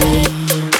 me.